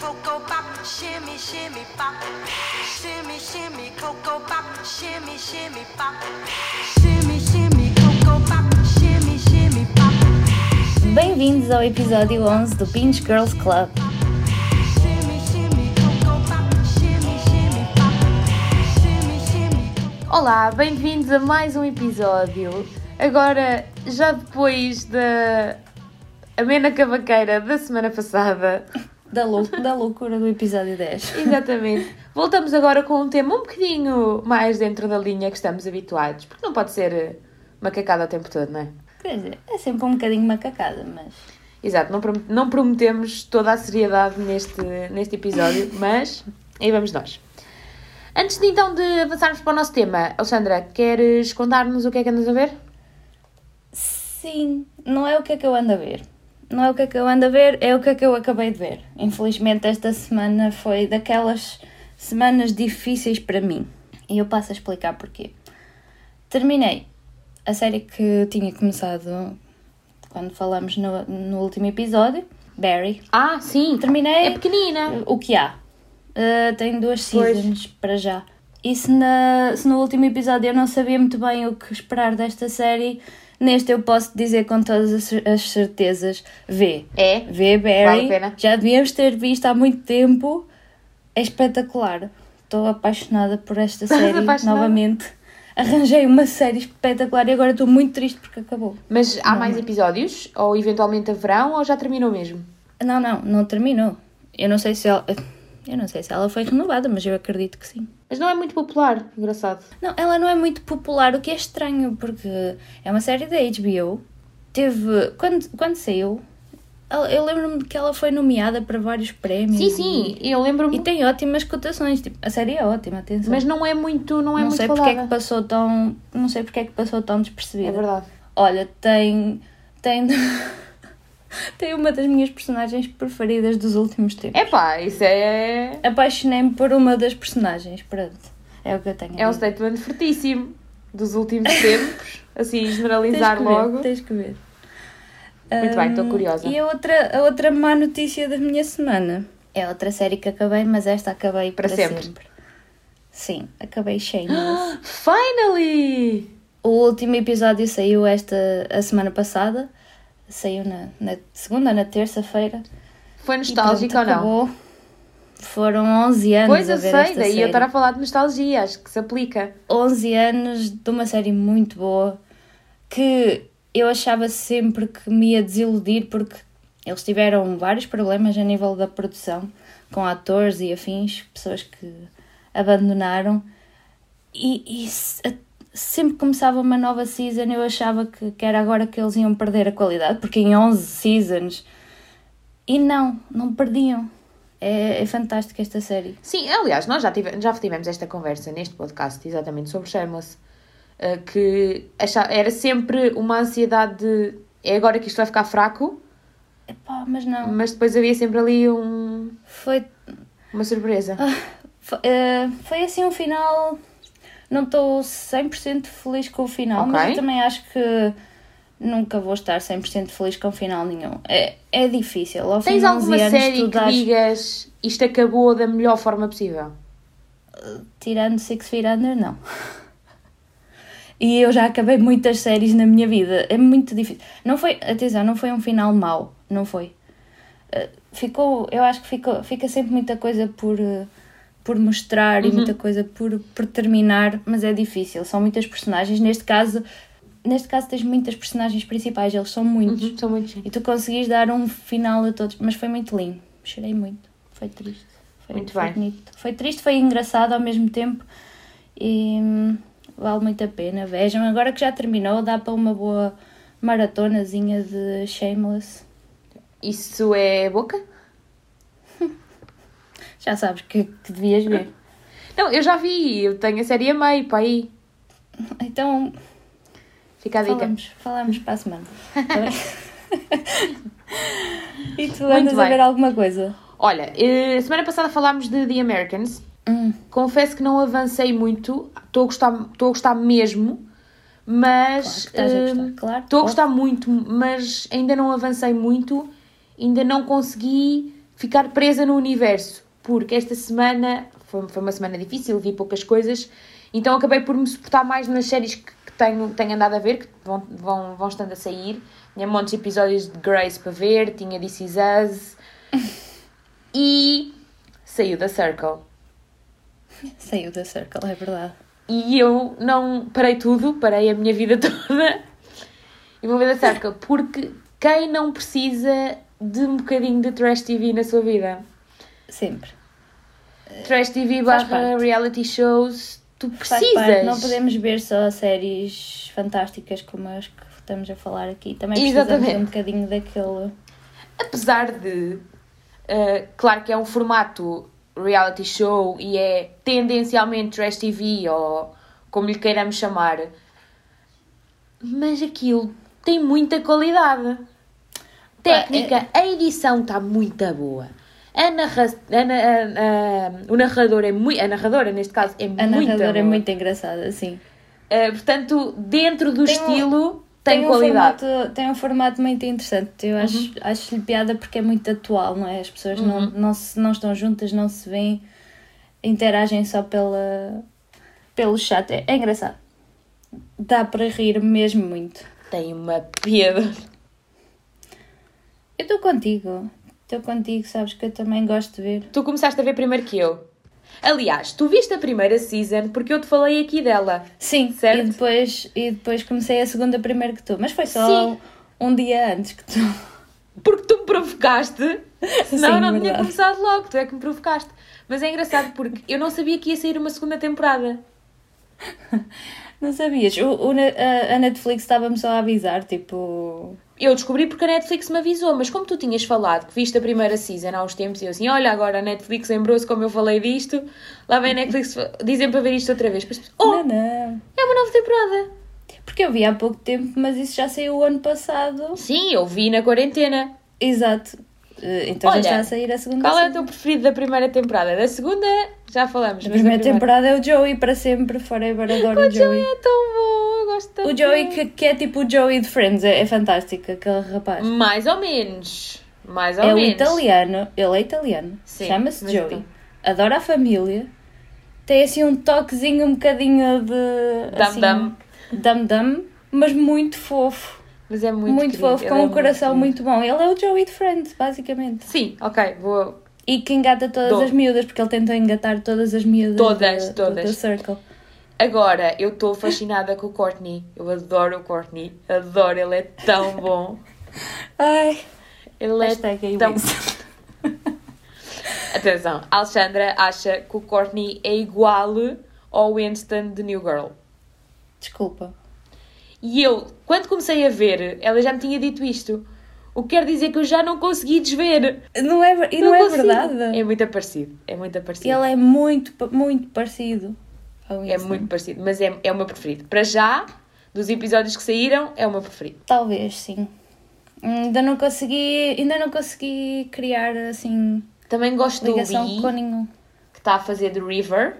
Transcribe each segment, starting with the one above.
cocoa pop, shimmy, shimmy pop. Shimmy, shimmy, cocoa pop, shimmy, shimmy pop. Shimmy, shimmy, cocoa pop, shimmy, shimmy pop. Bem-vindos ao episódio 11 do Pinch Girls Club. Shimmy, shimmy, cocoa pop, shimmy, shimmy pop. Shimmy, shimmy, cocoa Olá, bem-vindos a mais um episódio. Agora, já depois da amena cavaqueira da semana passada, Da, lou da loucura do episódio 10. exatamente, voltamos agora com um tema um bocadinho mais dentro da linha que estamos habituados, porque não pode ser eh, macacada o tempo todo, não é? Quer dizer, é sempre um bocadinho macacada, mas. Exato, não, prom- não prometemos toda a seriedade neste, neste episódio, mas aí vamos nós. Antes de então de avançarmos para o nosso tema, Alexandra, queres contar-nos o que é que andas a ver? Sim, não é o que é que eu ando a ver. Não é o que é que eu ando a ver, é o que é que eu acabei de ver. Infelizmente, esta semana foi daquelas semanas difíceis para mim. E eu passo a explicar porquê. Terminei a série que tinha começado quando falamos no, no último episódio, Barry. Ah, sim, Terminei. é pequenina. O que há? Uh, tem duas Pois. seasons para já. E se, na- se no último episódio eu não sabia muito bem o que esperar desta série, neste eu posso dizer com todas as, cer- as certezas: vê. É? Vê, Vale Barry. pena. Já devíamos ter visto há muito tempo. É espetacular. Estou apaixonada por esta série novamente. Arranjei uma série espetacular e agora estou muito triste porque acabou. Mas há mais episódios? Ou eventualmente haverão? Ou já terminou mesmo? Não, não, não terminou. Eu não sei se ela. Eu não sei se ela foi renovada, mas eu acredito que sim. Mas não é muito popular, engraçado. Não, ela não é muito popular, o que é estranho, porque é uma série da HBO. Teve. Quando, quando saiu, eu lembro-me que ela foi nomeada para vários prémios. Sim, sim, eu E, lembro-me. e tem ótimas cotações. Tipo, a série é ótima, atenção. Mas não é muito, não é não muito sei porque é que passou tão. Não sei porque é que passou tão É despercebida. verdade. Olha, tem. Tem. tem uma das minhas personagens preferidas dos últimos tempos. Epá, isso é... Apaixonei-me por uma das personagens. Pronto. É o que eu tenho. É um statement fortíssimo dos últimos tempos. Assim, generalizar Tens que logo. Ver, tens que ver. Muito bem, estou curiosa. E a outra, a outra má notícia da minha semana é outra série que acabei, mas esta acabei Para para, sempre. sempre. Sim, acabei Shameless. Finally! o último episódio saiu esta a semana passada. Saiu na, na segunda, na terça-feira. Foi nostálgico ou não? acabou. Foram 11 anos Pois a eu sei, daí série. eu estar a falar de nostalgia, acho que se aplica. 11 anos de uma série muito boa que eu achava sempre que me ia desiludir porque eles tiveram vários problemas a nível da produção com atores e afins, pessoas que abandonaram e, e sempre que começava uma nova season eu achava que, que era agora que eles iam perder a qualidade porque em 11 seasons e não, não perdiam. É, é fantástica esta série. Sim, aliás, nós já tivemos, já tivemos esta conversa neste podcast exatamente sobre Shameless. eh, que acha- era sempre uma ansiedade de é agora que isto vai ficar fraco, Epá, mas não. mas depois havia sempre ali um, Foi uma surpresa. Foi, eh, foi assim um final. Não estou 100% feliz com o final, Ok. mas eu também acho que nunca vou estar 100% feliz com o final nenhum. É, é difícil. Ao Tens de 11 alguma anos, série que dás- digas isto acabou da melhor forma possível? Tirando Six Feet Under, não. E eu já acabei muitas séries na minha vida. É muito difícil. Não foi, atenção, não foi um final mau. Não foi. Eh, Ficou, eu acho que ficou, fica sempre muita coisa por, eh, por mostrar e muita coisa por, por terminar, mas é difícil. São muitas personagens. Neste caso, neste caso tens muitas personagens principais, eles são muitos. Uhum, são muito E tu conseguis dar um final a todos, mas foi muito lindo. Chorei muito. Foi triste. Foi, Muito foi bem. bonito. Foi triste, foi engraçado ao mesmo tempo. E hum, vale muito a pena. Vejam, agora que já terminou, dá para uma boa maratonazinha de Shameless. Isso é boca? Já sabes que, que devias ver. Não, eu já vi, eu tenho a série a meio para aí. Então, Fica a dica. falamos, falamos para a semana. Tá e tu andas a ver alguma coisa? Olha, eh, semana passada falámos de The Americans. Hum, Confesso que não avancei muito, estou a gostar, estou a gostar mesmo, mas claro que estás a eh, gostar, claro. estou a gostar muito, mas ainda não avancei muito, ainda não consegui ficar presa no universo, porque esta semana foi, foi uma semana difícil, vi poucas coisas, então acabei por me suportar mais nas séries que, que tenho, tenho andado a ver, que vão, vão, vão estando a sair. Tinha montes de episódios de Grace para ver, tinha This Is Us e saiu da Circle. Saiu da Circle, é verdade. E eu não parei tudo, parei a minha vida toda e vou ver da Circle, porque quem não precisa de um bocadinho de trash TV na sua vida? Sempre. Trash TV Faz barra parte. reality shows, tu Faz precisas. parte, não podemos ver só séries fantásticas como as que estamos a falar aqui. Também precisamos Exatamente. um bocadinho daquele. Apesar de, uh, claro que é um formato reality show e é tendencialmente trash TV ou como lhe queiramos chamar, mas aquilo tem muita qualidade. Técnica, a edição está muito boa. A narra a na- a- a- o narrador é muito. A narradora, neste caso, é A muito narradora é muito engraçada, sim. Uh, portanto, dentro do Tem um- estilo, tem, um qualidade. Uhum. formato, tem um formato muito interessante. Eu acho, acho-lhe piada porque é muito atual, não é? As pessoas não, Uhum. não, se, não estão juntas, não se veem, interagem só pela, pelo chat. É, é engraçado. Dá para rir mesmo muito. Tem uma piada. Eu estou contigo. Estou contigo, sabes que eu também gosto de ver. Tu começaste a ver primeiro que eu. Aliás, tu viste a primeira season porque eu te falei aqui dela. Sim, Certo? E, depois, e depois comecei a segunda primeiro que tu. Mas foi só Sim. um dia antes que tu. Porque tu me provocaste. Senão Sim, não tinha verdade. começado logo. Tu é que me provocaste. Mas é engraçado porque eu não sabia que ia sair uma segunda temporada. Não sabias? O, o a Netflix estava-me só a avisar, tipo. Eu descobri porque a Netflix me avisou, mas como tu tinhas falado que viste a primeira season há uns tempos, e eu assim, olha, agora a Netflix lembrou-se como eu falei disto, lá vem a Netflix dizem para ver isto outra vez. Oh, Não, não. é uma nova temporada. Porque eu vi há pouco tempo, mas isso já saiu o ano passado. Sim, eu vi na quarentena. Exato. Eh, Então Olha, já está a sair a segunda Qual é o teu preferido da primeira temporada? Da segunda, já falamos. A da primeira temporada é o Joey para sempre, forever adoro o Joey. é tão bom, gosto tanto. O Joey que, que é tipo o Joey de Friends, é, é fantástico, aquele rapaz. Mais ou menos. Mais ou É o menos. italiano, ele é italiano, chama-se mas Joey, então. adora a família, tem assim um toquezinho um bocadinho de... Dum assim, dum. mas muito fofo, Mas é muito muito, querido, fofo, ele com é um coração querido. muito bom. Ele é o Joey de Friends, basicamente. Sim, ok, vou. E que engata todas as miúdas, porque ele tentou engatar todas as miúdas Todas, da, todas. da Circle. Agora, eu estou fascinada com o Courtney. Eu adoro o Courtney. Adoro, ele é tão bom. Ai, Ele é tão. Atenção, a Alexandra acha que o Courtney é igual ao Winston de New Girl. Desculpa. E eu, quando comecei a ver, ela já me tinha dito isto. O que quer dizer que eu já não consegui desver. Não é, e não, é consigo. verdade. É muito parecido. É muito parecido. Ele é muito, muito parecido É muito parecido. Mas é, é o meu preferido. Para já, dos episódios que saíram, é o meu preferido. Talvez, sim. Ainda não consegui, ainda não consegui criar assim Também gosto do com nenhum. que está a fazer de River.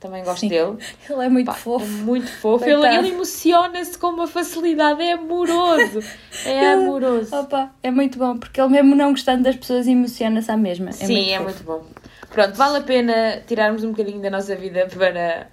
Também gosto Sim. dele. Ele é muito Pá, fofo. É muito fofo. Ele, ele emociona-se com uma facilidade. É amoroso. É amoroso. Opa, é muito bom, porque ele mesmo não gostando das pessoas emociona-se à mesma. É Sim, muito é fofo. muito bom. Pronto, vale a pena tirarmos um bocadinho da nossa vida para,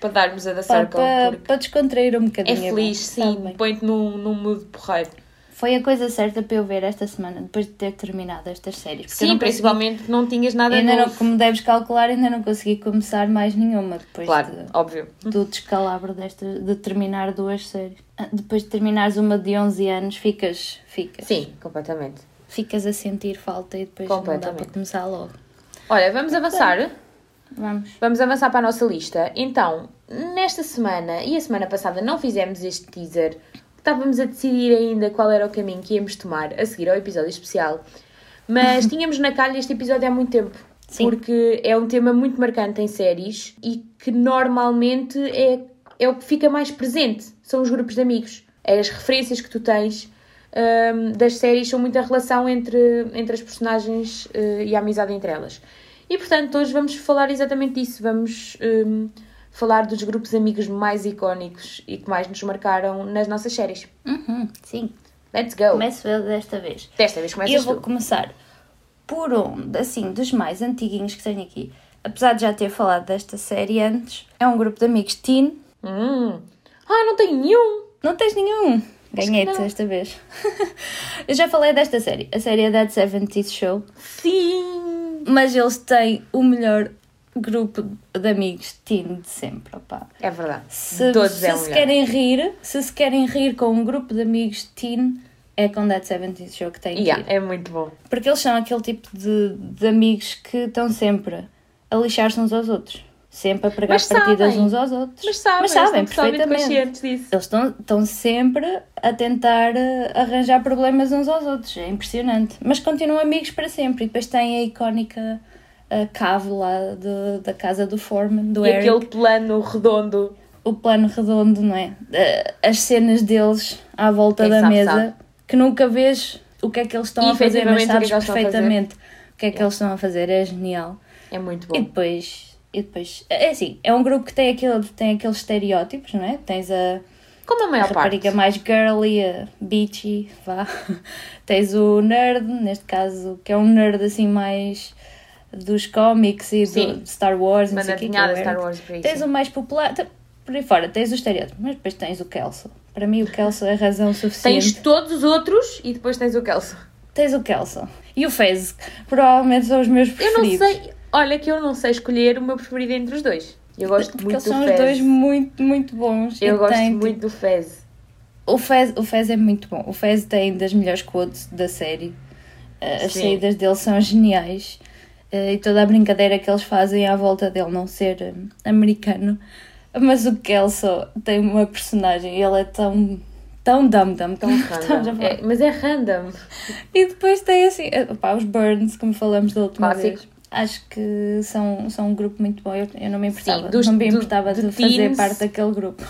para darmos a da Pá, Circle. Para, para descontrair um é bocadinho. feliz, bom, sabe sim. Põe-te num, num mood porreiro. Foi a coisa certa para eu ver esta semana, depois de ter terminado estas séries. Sim, não consegui- principalmente porque não tinhas nada Ainda não, novo. como deves calcular, ainda não consegui começar mais nenhuma depois Claro, de- óbvio. do descalabro desta, de terminar duas séries. Ah, Depois de terminares uma de 11 anos, ficas, ficas, Sim, completamente. ficas a sentir falta e depois não dá para começar logo. Olha, vamos avançar. Vamos. Vamos avançar para a nossa lista. Então, nesta semana e a semana passada não fizemos este teaser. Estávamos a decidir ainda qual era o caminho que íamos tomar a seguir ao episódio especial. Mas tínhamos na calha este episódio há muito tempo. Sim. Porque é um tema muito marcante em séries e que normalmente é, é o que fica mais presente. São os grupos de amigos. É as referências que tu tens hum, das séries são muita relação entre, entre as personagens eh, e a amizade entre elas. E portanto, hoje vamos falar exatamente disso. Vamos hum, falar dos grupos de amigos mais icónicos e que mais nos marcaram nas nossas séries. Uhum, sim. Let's go! Começo eu desta vez. Desta vez E começas eu vou tu. começar por um, assim, dos mais antiguinhos que tenho aqui, apesar de já ter falado desta série antes, é um grupo de amigos teen. Hum. Ah, não tenho nenhum. Não tens nenhum? Ganhei-te não. esta vez. Eu já falei desta série. A série é That 70 Show. Sim. Mas eles têm o melhor grupo de amigos teen de sempre, opá. É verdade. Se, Todos se é se querem rir, se se querem rir com um grupo de amigos teen, é com That 70 Show que que Yeah, ir. é muito bom. Porque eles são aquele tipo de, de amigos que estão sempre a lixar-se uns aos outros. Sempre a pregar Mas partidas sabem. uns aos outros. Mas sabem, Mas sabem totalmente perfeitamente. disso. Eles estão, estão sempre a tentar eh, arranjar problemas uns aos outros. É impressionante. Mas continuam amigos para sempre. E depois tem a icónica eh, cave lá de- da casa do Foreman, do E Eric. aquele plano redondo. O plano redondo, não é? As cenas deles à volta Quem da sabe, mesa. sabe. Que nunca vês o que é que eles estão E a fazer, mas efetivamente o que é sabes que eles perfeitamente o que é que eles estão a fazer. É genial. É muito E bom. depois... E depois, é assim, é um grupo que tem, aquele, tem aqueles estereótipos, não é? Tens a, Como a a maior parte. rapariga mais girly, a beachy, vá. Tens o nerd, neste caso, que é um nerd assim mais dos cómics e do Star Wars, não sei o que, que é Star. Wars. Tens o mais popular, por aí fora, tens o estereótipo, mas depois tens o Kelso. Para mim, o Kelso é razão suficiente. Tens todos os outros e depois tens o Kelso. Tens o Kelso. E o Fez, que provavelmente são os meus Eu preferidos. não sei. Olha que eu não sei escolher o meu preferido entre os dois. Eu gosto Porque muito do são os Fez. dois muito, muito bons. Eu gosto tem, muito do Fez. O Fez, o Fez é muito bom. O Fez tem das melhores quotes da série. Uh, As Sim. saídas dele são geniais. Uh, E toda a brincadeira que eles fazem à volta dele não ser um, americano. Mas o Kelso tem uma personagem. Ele é tão. tão dum-dum. Tão a random. É, mas é random. E depois tem assim. uh, Pá, os Burns, como falamos da última Clássico. vez. Acho que são, são um grupo muito bom. Eu, eu não me importava. dos- não me do- importava de de, fazer teens. parte daquele grupo.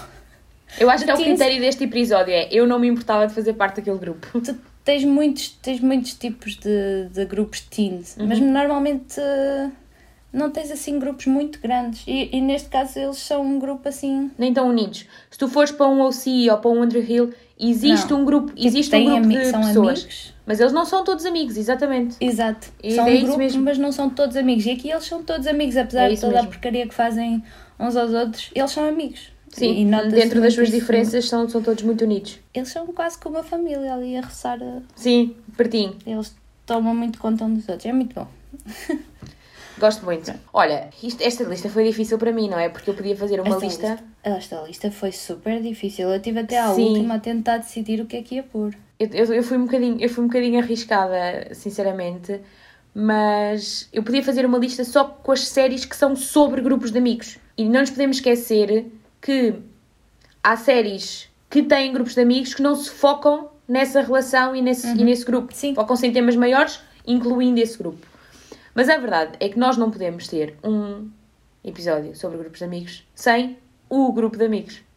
Eu acho que é o critério deste episódio. É eu não me importava de fazer parte daquele grupo. tu tens muitos, tens muitos tipos de, de grupos teens, Uhum. mas normalmente uh, não tens assim grupos muito grandes. E, e neste caso eles são um grupo assim. Nem tão unidos. Se tu fores para um OC ou para um Underhill, existe Não. um grupo, tipo, existe um têm grupo de são pessoas. amigos. Mas eles não são todos amigos, exatamente. Exato. E são é um isso grupo, mesmo. mas não são todos amigos. E aqui eles são todos amigos, apesar É de toda a mesmo. porcaria que fazem uns aos outros, eles são amigos. Sim, dentro das suas diferenças são, são todos muito unidos. Eles são quase como uma família ali a roçar. a- Sim, pertinho. Eles tomam muito conta uns dos outros. É muito bom. Gosto muito. Olha, isto- esta lista foi difícil para mim, não é? Porque eu podia fazer uma Esta lista. Esta lista foi super difícil. Eu tive até à Sim. última a tentar decidir o que é que ia pôr. Eu, eu, eu fui um bocadinho, eu fui um bocadinho arriscada, sinceramente, mas eu podia fazer uma lista só com as séries que são sobre grupos de amigos. E não nos podemos esquecer que há séries que têm grupos de amigos que não se focam nessa relação e nesse, e nesse grupo. Sim. Focam-se em temas maiores, incluindo esse grupo. Mas a verdade é que nós não podemos ter um episódio sobre grupos de amigos sem o grupo de amigos.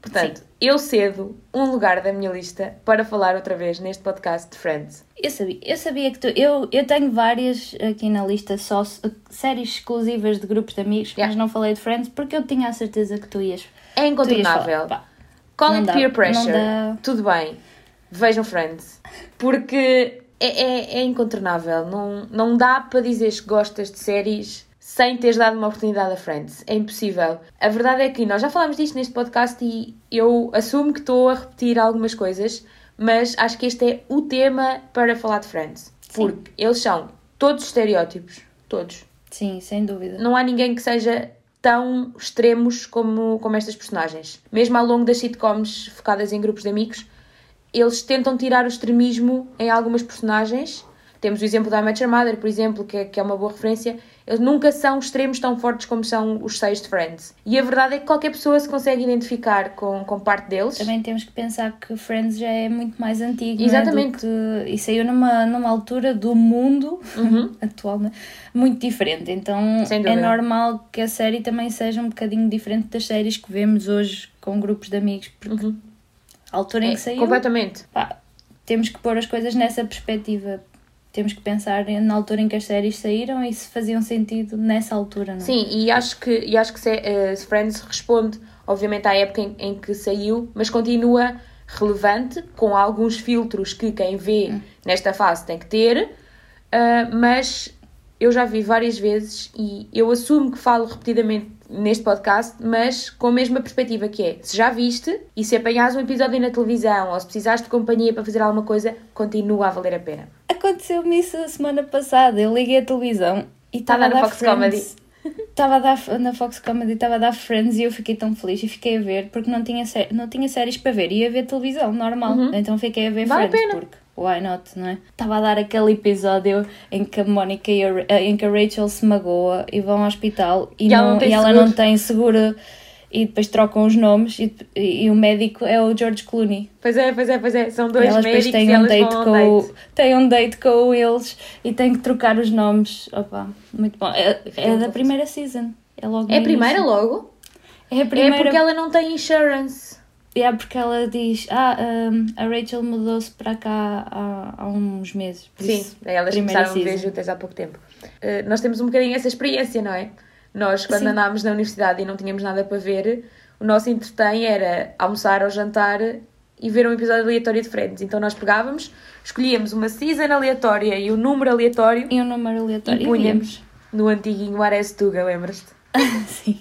Portanto, eu cedo um lugar da minha lista para falar outra vez neste podcast de Friends. Eu sabia, eu sabia que tu. Eu, eu tenho várias aqui na lista só séries exclusivas de grupos de amigos, Yeah. mas não falei de Friends porque eu tinha a certeza que tu ias. É incontornável. Call dá, peer pressure. Tudo bem. Vejam Friends. Porque é, é, é incontornável. Não, não dá para dizeres que gostas de séries sem teres dado uma oportunidade a Friends. É impossível. A verdade é que nós já falámos disto neste podcast e eu assumo que estou a repetir algumas coisas, mas acho que este é o tema para falar de Friends. Porque eles são todos estereótipos. Todos. Sim, sem dúvida. Não há ninguém que seja tão extremos como, como estas personagens. Mesmo ao longo das sitcoms focadas em grupos de amigos, eles tentam tirar o extremismo em algumas personagens. Temos o exemplo da Your Mother, por exemplo, que é, que é uma boa referência. Eles nunca são extremos tão fortes como são os seis de Friends. E a verdade é que qualquer pessoa se consegue identificar com, com parte deles. Também temos que pensar que Friends já é muito mais antigo. Exatamente. É? Do que, e saiu numa, numa altura do mundo Uhum. atual né? muito diferente. Então é normal que a série também seja um bocadinho diferente das séries que vemos hoje com grupos de amigos. Porque a altura em Uhum. É, que saiu, completamente. pá, temos que pôr as coisas nessa perspectiva. Temos que pensar na altura em que as séries saíram e se faziam sentido nessa altura, não é? Sim, e acho que, e acho que se, se Friends responde, obviamente, à época em, em que saiu, mas continua relevante, com alguns filtros que quem vê nesta fase tem que ter, ah, mas eu já vi várias vezes e eu assumo que falo repetidamente neste podcast, mas com a mesma perspectiva que é, se já viste e se apanhares um episódio na televisão ou se precisares de companhia para fazer alguma coisa, continua a valer a pena. Aconteceu-me isso a semana passada. Eu liguei a televisão e estava a na dar Fox Comedy. Friends. Estava a dar na Fox Comedy, estava a dar Friends e eu fiquei tão feliz e fiquei a ver porque não tinha, não tinha séries para ver. Ia ver televisão normal. Então fiquei a ver Uhum. Vale a Friends pena. porque why not, não é? Estava a dar aquele episódio em que a Mónica e a, eh, em que a Rachel se magoa e vão ao hospital e, E ela não, não tem e ela seguro. não tem seguro e depois trocam os nomes e, e, e o médico é o George Clooney. Pois é, pois é, pois é. São E dois elas depois médicos têm e um elas date com um o, date. têm um date com eles e têm que trocar os nomes. Opa, muito bom. É, é da primeira season. É logo É a primeira início. logo? É a primeira. É porque ela não tem insurance. É porque ela diz: Ah, um, a Rachel mudou-se para cá há, há uns meses. Por Sim, isso, elas primeira começaram a ver season. juntas há pouco tempo. Uh, nós temos um bocadinho essa experiência, não é? Nós, quando Sim. andámos na universidade e não tínhamos nada para ver, o nosso entretém era almoçar ou jantar e ver um episódio aleatório de Friends. Então nós pegávamos, escolhíamos uma season aleatória e um número aleatório E um número aleatório. e punhamos no antiguinho Ares Tuga, lembras-te? Sim.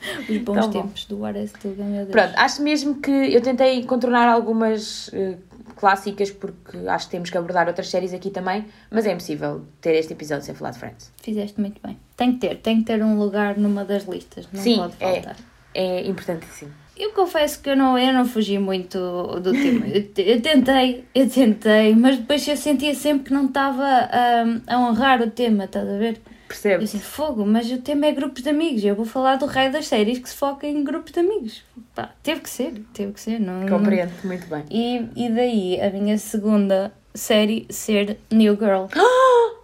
Os bons Tão bom. tempos do Ares Tuga, meu Deus. Pronto, acho mesmo que eu tentei contornar algumas eh, clássicas porque acho que temos que abordar outras séries aqui também, mas é impossível ter este episódio sem falar de Friends. Fizeste muito bem. Tem que ter, tem que ter um lugar numa das listas. Não Sim, pode é. faltar. É importantíssimo. Eu confesso que eu não, eu não fugi muito do tema. Eu, eu tentei, eu tentei, mas depois eu sentia sempre que não estava a, a honrar o tema, estás a ver? Eu Percebo? assim, fogo, mas o tema é grupos de amigos. Eu vou falar do raio das séries que se foca em grupos de amigos. Pá, teve que ser, teve que ser. Não, Compreendo muito bem. E, e daí a minha segunda série ser New Girl.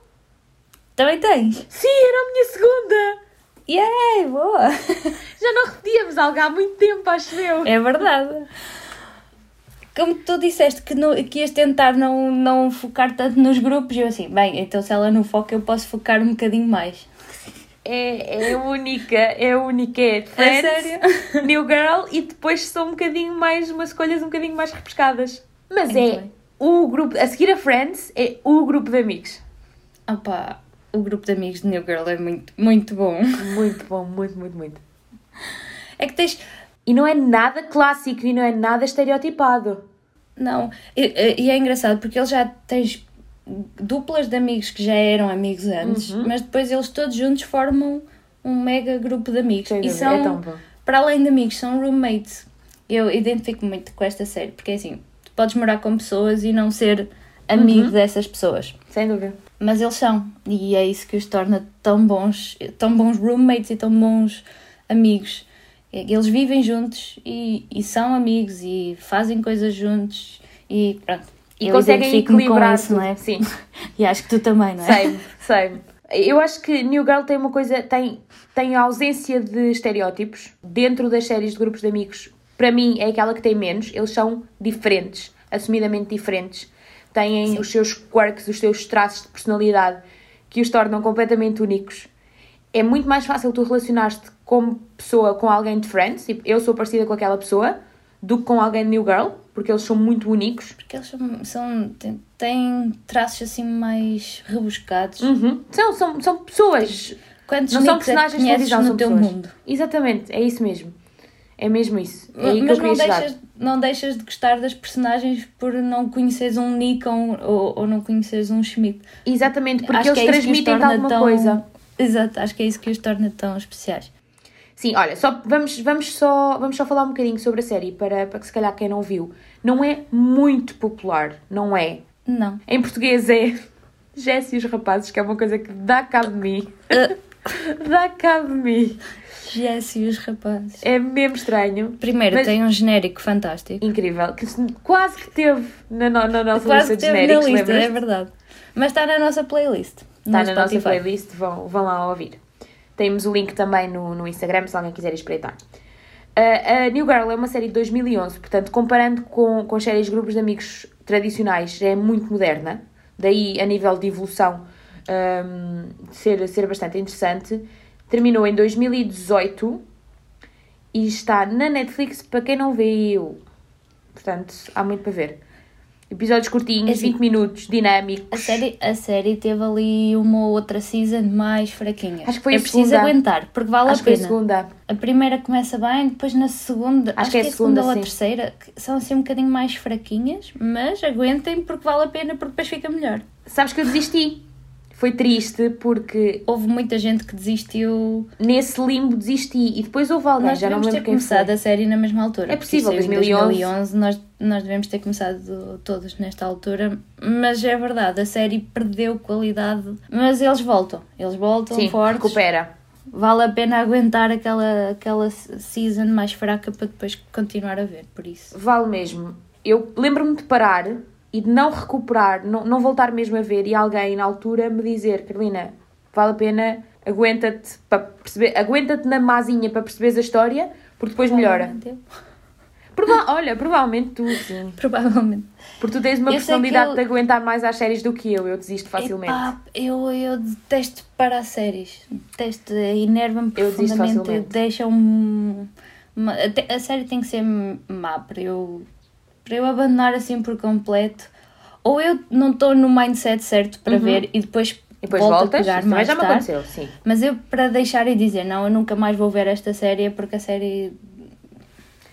Também tens? Sim, era a minha segunda! Yay, boa! Já não repetíamos algo há muito tempo, acho eu. É verdade. Como tu disseste que, no, que ias tentar não, não focar tanto nos grupos, eu assim, bem, então se ela não foca, eu posso focar um bocadinho mais. É, é a única, é a única. É Friends, sério? New Girl e depois são um bocadinho mais, umas escolhas um bocadinho mais repescadas. Mas é bem. o grupo, a seguir a Friends, é o grupo de amigos. Opa, o grupo de amigos de New Girl é muito, muito bom. Muito bom, muito, muito, muito. É que tens. E não é nada clássico e não é nada estereotipado. Não, e, e é engraçado porque eles já tens duplas de amigos que já eram amigos antes, Uhum. mas depois eles todos juntos formam um mega grupo de amigos. E dúvida, são, é para além de amigos, são roommates. Eu identifico muito com esta série, porque é assim, tu podes morar com pessoas e não ser amigo Uhum. dessas pessoas. Sem dúvida. Mas eles são, e é isso que os torna tão bons, tão bons roommates e tão bons amigos. Eles vivem juntos e, e são amigos e fazem coisas juntos e pronto. E Eu conseguem equilibrar isso, não é? Sim. E acho que tu também, não é? Sei, sei. Eu acho que New Girl tem uma coisa, tem, tem a ausência de estereótipos dentro das séries de grupos de amigos. Para mim, é aquela que tem menos. Eles são diferentes, assumidamente diferentes. Têm os seus quirks, os seus traços de personalidade que os tornam completamente únicos. É muito mais fácil tu relacionar-te como pessoa com alguém de Friends, tipo, eu sou parecida com aquela pessoa, do que com alguém de New Girl, porque eles são muito únicos. Porque eles são, são têm, têm traços assim mais rebuscados. Uhum. São, são, são pessoas Quantos Não são é que personagens conheces televisão, no são teu pessoas. mundo? Exatamente, é isso mesmo. É mesmo isso. É aí que eu Mas não deixas, não deixas de gostar das personagens por não conheceres um Nick ou, ou, ou não conheceres um Schmidt. Exatamente, porque Acho que eles é que transmitem alguma tão- coisa. Exato, acho que é isso que os torna tão especiais. Sim, olha, só, vamos, vamos, só, vamos só falar um bocadinho sobre a série para, para que se calhar quem não viu. Não é muito popular, não é? Não. Em português é Jesse e os rapazes, que é uma coisa que dá cabo de mim. dá cabo de mim. Jesse e os rapazes. É mesmo estranho. Primeiro, Mas- tem um genérico fantástico. Incrível. Que se- quase que teve na, no- na nossa Quase lista que de genéricos, lista, é verdade. Mas está na nossa playlist. Está na nossa Spotify. playlist, vão, vão lá ouvir. Temos o link também no, no Instagram, se alguém quiser espreitar. Uh, a New Girl é uma série de 2011, portanto, comparando com, com séries de grupos de amigos tradicionais, é muito moderna. Daí, a nível de evolução, um, ser, ser bastante interessante. Terminou em 2018 e está na Netflix para quem não viu. Portanto, há muito para ver. Episódios curtinhos, É assim, 20 minutos, dinâmicos. A série, a série teve ali uma ou outra season mais fraquinha. Acho que foi é a preciso segunda. aguentar, porque vale Acho a que foi a pena. segunda. A primeira começa bem, depois na segunda, acho, que é que é a segunda, segunda, ou a terceira, são assim um bocadinho mais fraquinhas, mas aguentem porque vale a pena, porque depois fica melhor. Sabes que eu desisti. Foi triste porque Houve muita gente que desistiu. nesse limbo desisti e depois houve alguém, Nós já não ter lembro quem começado foi. a série na mesma altura. É possível, isso saiu em 2011. 2011 nós, nós devemos ter começado todos nesta altura, mas é verdade, a série perdeu qualidade, mas eles voltam, eles voltam Sim, fortes. recupera. Vale a pena aguentar aquela, aquela season mais fraca para depois continuar a ver, por isso. Vale mesmo. Eu lembro-me de parar e de não recuperar, não, não voltar mesmo a ver e alguém na altura me dizer, Carolina, vale a pena, aguenta-te para perceber, aguenta-te na mazinha para perceberes a história, porque depois melhora. Prova olha, provavelmente tu, sim. Provavelmente. Porque tu tens uma Eu personalidade eu- de aguentar mais às séries do que eu, eu desisto facilmente. Epá, eu, eu detesto parar séries. Detesto, enerva-me Eu desisto profundamente. Deixa-me. uma- até- A série tem que ser má para eu, para eu abandonar assim por completo. Ou eu não estou no mindset certo para ver e depois, Uhum. E depois volto a voltas, pegar isso também mais já me tarde. aconteceu, sim. Mas eu, para deixar e dizer, não, eu nunca mais vou ver esta série porque a série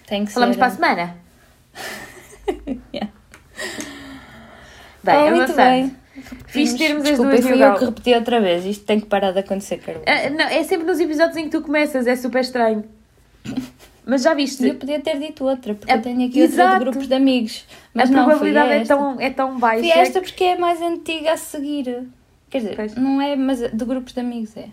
tem que Falamos ser. para a semana? Yeah. Bem, Oh, muito bem. Fiz termos as Desculpa, duas fui eu que repeti outra vez. Isto tem que parar de acontecer, Carol. Ah, não, é sempre nos episódios em que tu começas, é super estranho. Mas já viste? E eu podia ter dito outra, porque É, eu tenho aqui outra exato. de grupos de amigos. Mas a não, probabilidade é tão, é tão baixa. Fui esta porque é a mais antiga a seguir. Quer dizer, Pois. não é, mas de grupos de amigos é.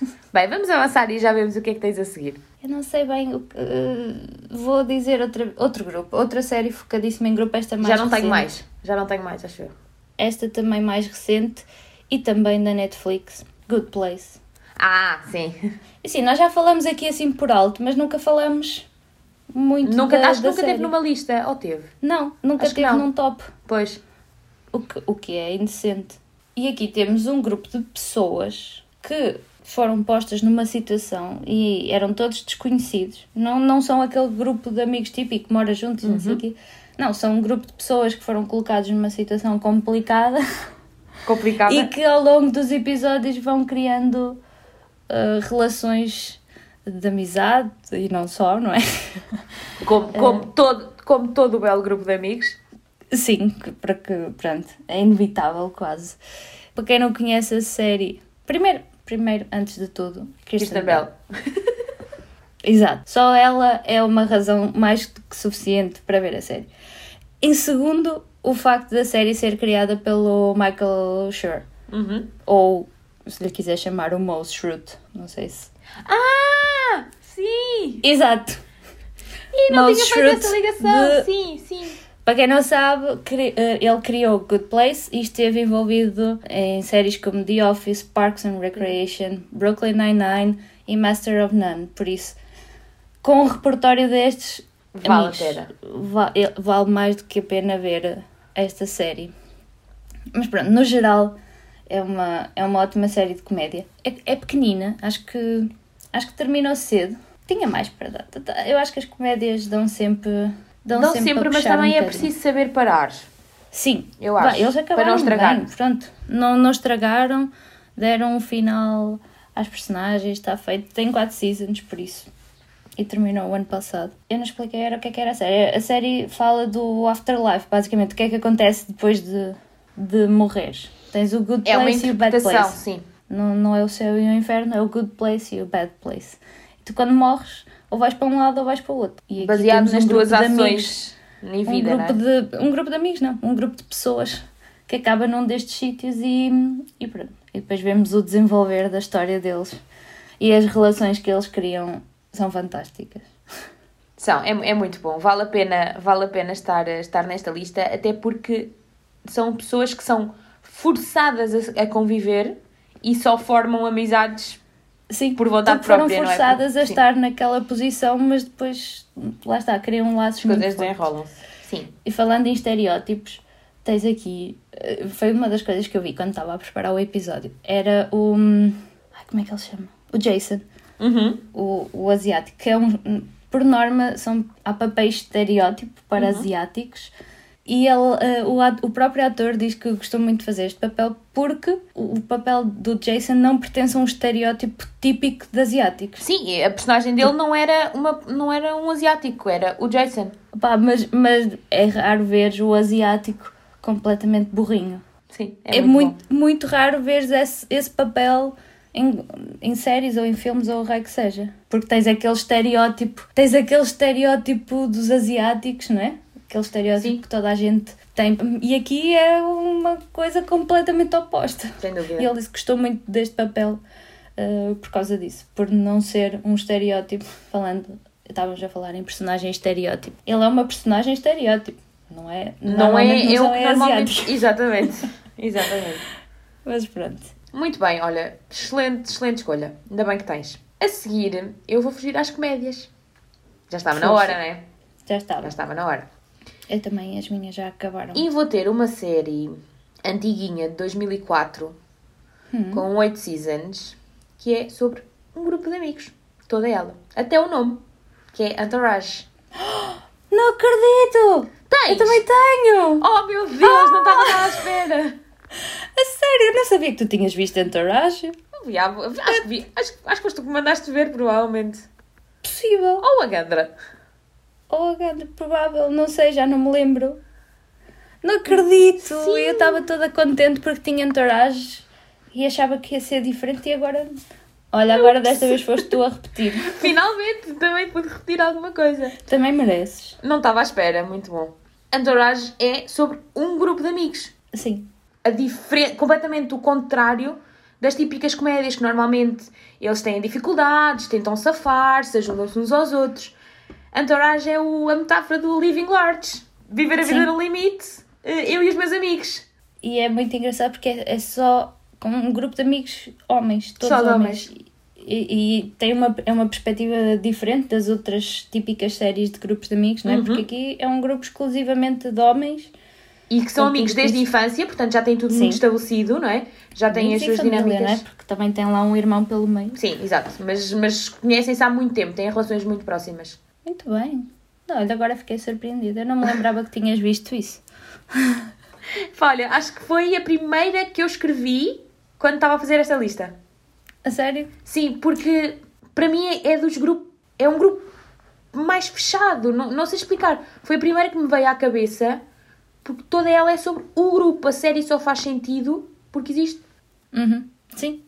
Bem, vamos avançar e já vemos o que é que tens a seguir. Eu não sei bem o que. eh, vou dizer outra, outro grupo, outra série focadíssima em grupo, esta mais já não tenho recente. mais. Já não tenho mais, acho eu. Esta também mais recente e também da Netflix, Good Place. Ah, sim. Assim, nós já falamos aqui assim por alto, mas nunca falamos muito Nunca, da, acho que nunca série. teve numa lista. Ou teve? Não, nunca Acho teve não. num top. Pois. O que, o que é indecente. E aqui temos um grupo de pessoas que foram postas numa situação e eram todos desconhecidos. Não, não são aquele grupo de amigos típico que mora juntos, e não sei o quê. Não, são um grupo de pessoas que foram colocados numa situação complicada Complicada. e que ao longo dos episódios vão criando ah, relações de amizade e não só, não é? Como, como, todo, como todo o belo grupo de amigos. Sim, para que, pronto, é inevitável quase. Para quem não conhece a série, primeiro, primeiro antes de tudo, Kristen Bell. Exato. Só ela é uma razão mais do que suficiente para ver a série. Em segundo, o facto da série ser criada pelo Michael Schur, Uhum. ou se lhe quiser chamar o Mouse Schrute, não sei se. Ah! Sim! Exato. E não Mouse tinha feito essa ligação. de- Sim, sim. Para quem não sabe, eh, ele criou Good Place e esteve envolvido em séries como The Office, Parks and Recreation, Brooklyn Nine-Nine e Master of None. Por isso, com um repertório destes, Vale a amigos, pena. va- eh, vale mais do que a pena ver esta série. Mas pronto, no geral, é uma, é uma ótima série de comédia. É, é pequenina, acho que, acho que terminou cedo. Tinha mais para dar. Eu acho que as comédias dão sempre. Dão, Não sempre, sempre, para mas puxar um também é preciso saber parar. Sim, Eu acho, eles para acabaram não estragar. bem, pronto. Não, não estragaram, deram um final às personagens, está feito. Tem quatro seasons, por isso. E terminou o ano passado. Eu não expliquei era o que é que era a série. A série fala do afterlife, basicamente. O que é que acontece depois de, de morreres. Tens o good É place e o bad place. sim. Não, não é o céu e o inferno, é o good place e o bad place. E tu quando morres, ou vais para um lado ou vais para o outro. E Baseado nas um tuas grupo de ações amigos em um vida, grupo é? de um grupo de amigos não um grupo de pessoas que acaba num destes sítios e e pronto e depois vemos o desenvolver da história deles e as relações que eles criam são fantásticas São, é, é muito bom. Vale a pena, vale a pena estar, estar nesta lista, até porque são pessoas que são forçadas a, a conviver e só formam amizades sim Por vontade foram própria, não é? forçadas a Sim. estar naquela posição mas depois lá está criam laços as coisas desenrolam-se. Sim. E falando em estereótipos, tens aqui. eh, Foi uma das coisas que eu vi quando estava a preparar o episódio. Era o. hum, Ai, como é que ele chama? O Jason, Uhum. o, o asiático, que é um. Por norma, são, há papéis estereótipo para Uhum. asiáticos E ele, eh, o, o próprio ator diz que gostou muito de fazer este papel porque o, papel do Jason não pertence a um estereótipo típico de asiáticos. Sim, a personagem dele não era, uma, não era um asiático, era o Jason. Pá, mas, mas é raro ver o asiático completamente burrinho. Sim, É, muito, muito, raro ver esse, esse papel em, em séries ou em filmes ou o raio que seja. Porque tens aquele estereótipo, tens aquele estereótipo dos asiáticos, não é? Aquele estereótipo Sim. que toda a gente tem. E aqui é uma coisa completamente oposta. Sem dúvida. E ele disse que gostou muito deste papel uh, por causa disso, por não ser um estereótipo, falando, estávamos a falar em personagem estereótipo. Ele é uma personagem estereótipo, não é? Não é eu não que é normalmente. Exatamente. Exatamente. Mas pronto. Muito bem, olha, excelente, excelente escolha. Ainda bem que tens. A seguir, eu vou fugir às comédias. Já estava na Força. hora, né? Já estava. Já estava na hora. Eu também, as minhas já acabaram. E vou ter uma série antiguinha de 2004 Hum. com oito seasons que é sobre um grupo de amigos. Toda ela. Até o nome, que é Entourage. Não acredito! Tens? Eu também tenho! Oh meu Deus, não estava nada à espera! A sério, eu não sabia que tu tinhas visto Entourage. Vi, Acho que vi. Acho, acho que foste tu que me mandaste ver, provavelmente. Possível. Ou a Gandra. Oh, ganda, provável, não sei, já não me lembro. Não acredito! Sim. Eu estava toda contente porque tinha Entourage e achava que ia ser diferente e agora... Olha, agora desta vez foste tu a repetir. Finalmente também pude repetir alguma coisa. Também mereces. Não estava à espera, muito bom. Entourage é sobre um grupo de amigos. Sim. A diferen... Completamente o contrário das típicas comédias que normalmente eles têm dificuldades, tentam safar-se, ajudam-se uns aos outros. Entourage é o... a metáfora do living large. Viver a vida Sim. no limite, eh, eu e os meus amigos. E é muito engraçado porque é, é só com um grupo de amigos homens, todos Só de homens. E, e tem uma, é uma perspectiva diferente das outras típicas séries de grupos de amigos, não é? Uhum. Porque aqui é um grupo exclusivamente de homens. E que são amigos desde a infância, portanto já têm tudo Sim. muito estabelecido, não é? Já têm as suas família, dinâmicas. não é? Porque também tem lá um irmão pelo meio. Sim, exato. Mas, mas conhecem-se há muito tempo, têm relações muito próximas. Muito bem. Olha, agora fiquei surpreendida. Eu não me lembrava que tinhas visto isso. Olha, acho que foi a primeira que eu escrevi quando estava a fazer esta lista. A sério? Sim, porque para mim é é dos grupos. É um grupo mais fechado. Não, não sei explicar. Foi a primeira que me veio à cabeça porque toda ela é sobre o grupo. A série só faz sentido porque existe. Uhum. Sim.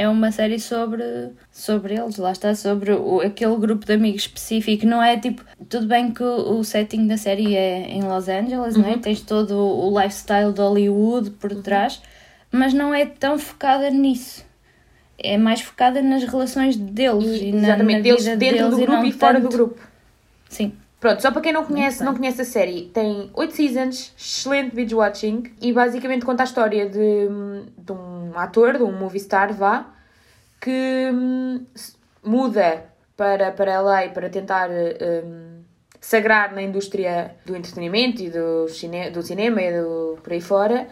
É uma série sobre, sobre eles, lá está, sobre o, aquele grupo de amigos específico. Não é tipo. Tudo bem que o, o setting da série é em Los Angeles, não é? Tens todo o, lifestyle de Hollywood por trás, mas não é tão focada nisso. É mais focada nas relações deles e, E, na, exatamente, na deles vida dentro deles do grupo não e fora do tanto- grupo. Sim. Pronto, só para quem não conhece, não conhece a série, tem 8 seasons, excelente binge watching e basicamente conta a história de, de um ator, de um movie star, vá, que hum, muda para, para LA para tentar hum, sagrar na indústria do entretenimento e do, cine, do cinema e do, por aí fora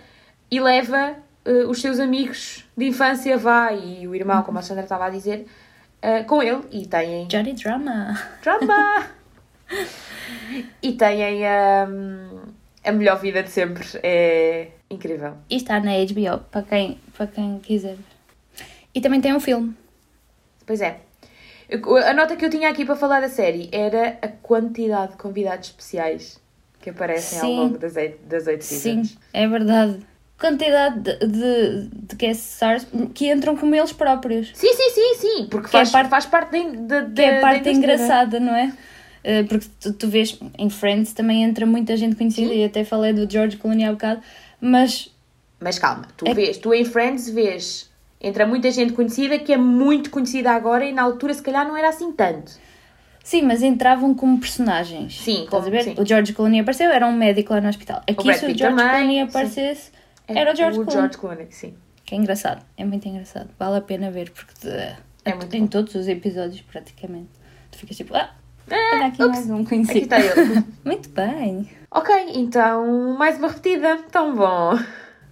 e leva eh, os seus amigos de infância, vá, e o irmão, como a Sandra estava a dizer, eh, com ele e têm Johnny Drama. Drama! e têm hum, a melhor vida de sempre. É incrível. E está na HBO, para quem, para quem quiser. E também tem um filme. Pois é. A nota que eu tinha aqui para falar da série era a quantidade de convidados especiais que aparecem ao Sim. longo das oito, das oito Sim, seasons. é verdade. Quantidade de, de, de guest stars que entram como eles próprios. Sim, sim, sim, sim. Porque Que é faz, parte- faz parte da, Que é a parte é? engraçada, não é? Eh, Porque tu, tu vês em Friends também entra muita gente conhecida e até falei do George Clooney há bocado, mas Mas calma, tu É- vês, tu em Friends vês, entra muita gente conhecida que é muito conhecida agora e na altura se calhar não era assim tanto. sim, mas entravam como personagens. Sim, Estás a como- ver? sim. O George Clooney apareceu, era um médico lá no hospital. Aqui Brad se o George também, Clooney sim. aparecesse, É era o George o Clooney. George Clooney, sim. Que é engraçado, é muito engraçado. Vale a pena ver, porque eh, É muito em bom. todos os episódios, praticamente. Tu ficas tipo, ah, Ah, aqui ups, mais um Aqui conhecido. está ele. Muito bem. ok, então mais uma repetida. Tão bom.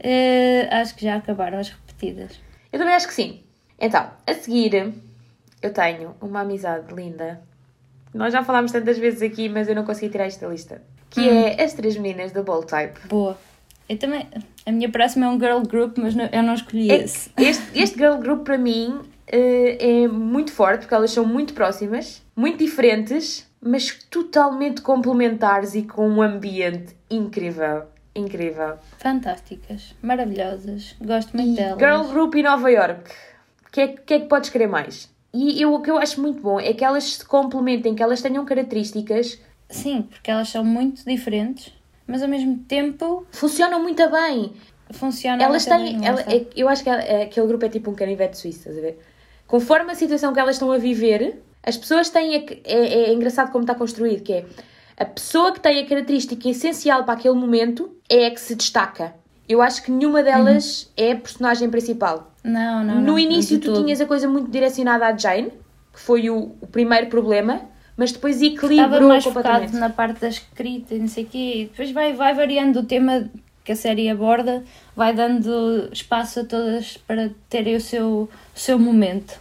Eh, acho que já acabaram as repetidas. Eu também acho que sim. Então, a seguir, eu tenho uma amizade linda. Nós já falámos tantas vezes aqui, mas eu não consegui tirar esta lista. que é As Três Meninas da Bold Type. Boa. Eu também. A minha próxima é um girl group, mas não- eu não escolhi É- esse. Este, este girl group para mim é muito forte porque elas são muito próximas, muito diferentes, mas totalmente complementares e com um ambiente incrível. Incrível. Fantásticas, maravilhosas. Gosto muito delas. Girl group em Nova York. O que, é, que é que podes querer mais? E eu, o que eu acho muito bom é que elas se complementem, que elas tenham características, Sim, porque elas são muito diferentes, mas ao mesmo tempo funcionam muito bem. funcionam. Elas até têm. mesmo, ela- é- eu acho que é- aquele grupo é tipo um canivete suíço, estás a ver? Conforme a situação que elas estão a viver, as pessoas têm. a- é, é engraçado como está construído, que é a pessoa que tem a característica essencial para aquele momento é a que se destaca. Eu acho que nenhuma delas é a personagem principal. Não, não. no não, início de tu todo. tinhas a coisa muito direcionada à Jane, que foi o, o primeiro problema, mas depois Estava equilibrou mais completamente. focado na parte da escrita e não sei o quê. E depois vai, vai variando o tema que a série aborda, vai dando espaço a todas para terem o seu, o seu momento.